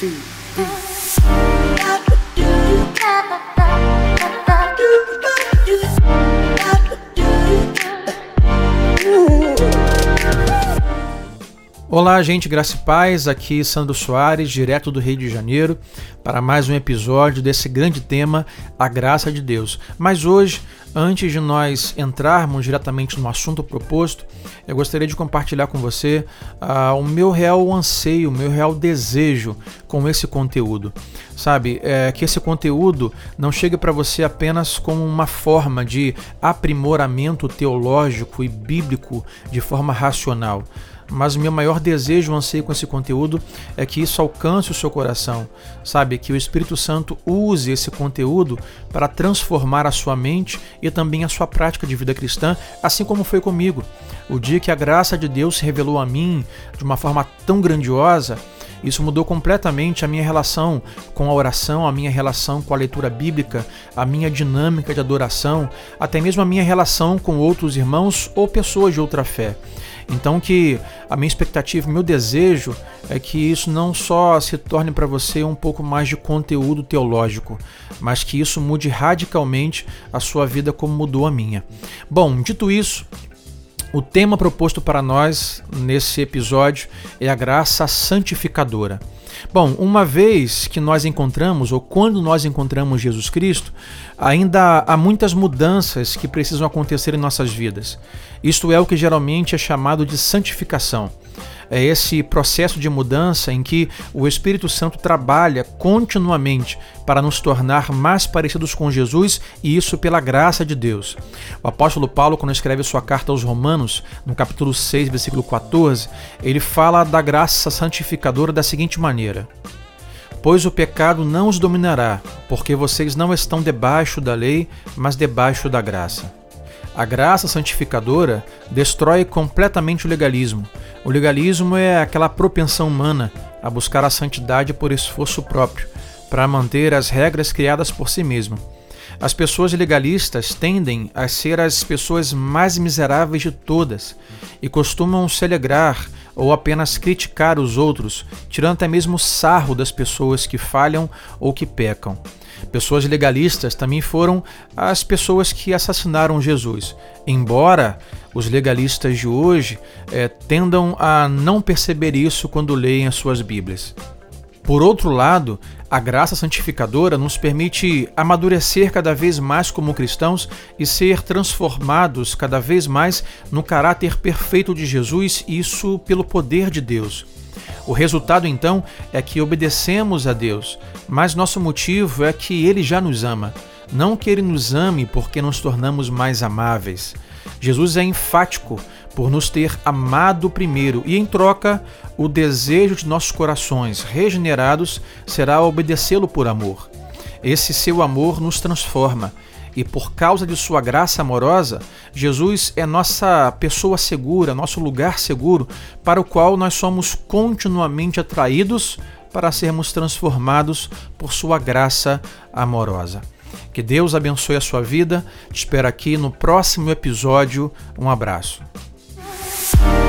two, three. Olá, gente, graça e paz. Aqui Sandro Soares, direto do Rio de Janeiro, para mais um episódio desse grande tema, a graça de Deus. Mas hoje, antes de nós entrarmos diretamente no assunto proposto, eu gostaria de compartilhar com você uh, o meu real anseio, o meu real desejo com esse conteúdo. Sabe, é, que esse conteúdo não chegue para você apenas como uma forma de aprimoramento teológico e bíblico de forma racional mas o meu maior desejo, anseio com esse conteúdo é que isso alcance o seu coração, sabe? Que o Espírito Santo use esse conteúdo para transformar a sua mente e também a sua prática de vida cristã, assim como foi comigo. O dia que a graça de Deus se revelou a mim de uma forma tão grandiosa, isso mudou completamente a minha relação com a oração, a minha relação com a leitura bíblica, a minha dinâmica de adoração, até mesmo a minha relação com outros irmãos ou pessoas de outra fé. Então que a minha expectativa, meu desejo é que isso não só se torne para você um pouco mais de conteúdo teológico, mas que isso mude radicalmente a sua vida como mudou a minha. Bom, dito isso, o tema proposto para nós nesse episódio é a graça santificadora. Bom, uma vez que nós encontramos, ou quando nós encontramos Jesus Cristo, ainda há muitas mudanças que precisam acontecer em nossas vidas. Isto é o que geralmente é chamado de santificação é esse processo de mudança em que o Espírito Santo trabalha continuamente para nos tornar mais parecidos com Jesus e isso pela graça de Deus. O apóstolo Paulo, quando escreve sua carta aos Romanos, no capítulo 6, versículo 14, ele fala da graça santificadora da seguinte maneira: Pois o pecado não os dominará, porque vocês não estão debaixo da lei, mas debaixo da graça. A graça santificadora destrói completamente o legalismo. O legalismo é aquela propensão humana a buscar a santidade por esforço próprio, para manter as regras criadas por si mesmo. As pessoas legalistas tendem a ser as pessoas mais miseráveis de todas e costumam se alegrar ou apenas criticar os outros, tirando até mesmo sarro das pessoas que falham ou que pecam. Pessoas legalistas também foram as pessoas que assassinaram Jesus, embora os legalistas de hoje é, tendam a não perceber isso quando leem as suas Bíblias. Por outro lado, a graça santificadora nos permite amadurecer cada vez mais como cristãos e ser transformados cada vez mais no caráter perfeito de Jesus, isso pelo poder de Deus. O resultado então é que obedecemos a Deus, mas nosso motivo é que Ele já nos ama, não que Ele nos ame porque nos tornamos mais amáveis. Jesus é enfático por nos ter amado primeiro e, em troca, o desejo de nossos corações regenerados será obedecê-lo por amor. Esse seu amor nos transforma e por causa de sua graça amorosa, Jesus é nossa pessoa segura, nosso lugar seguro, para o qual nós somos continuamente atraídos para sermos transformados por sua graça amorosa. Que Deus abençoe a sua vida. Te espero aqui no próximo episódio. Um abraço. Peace.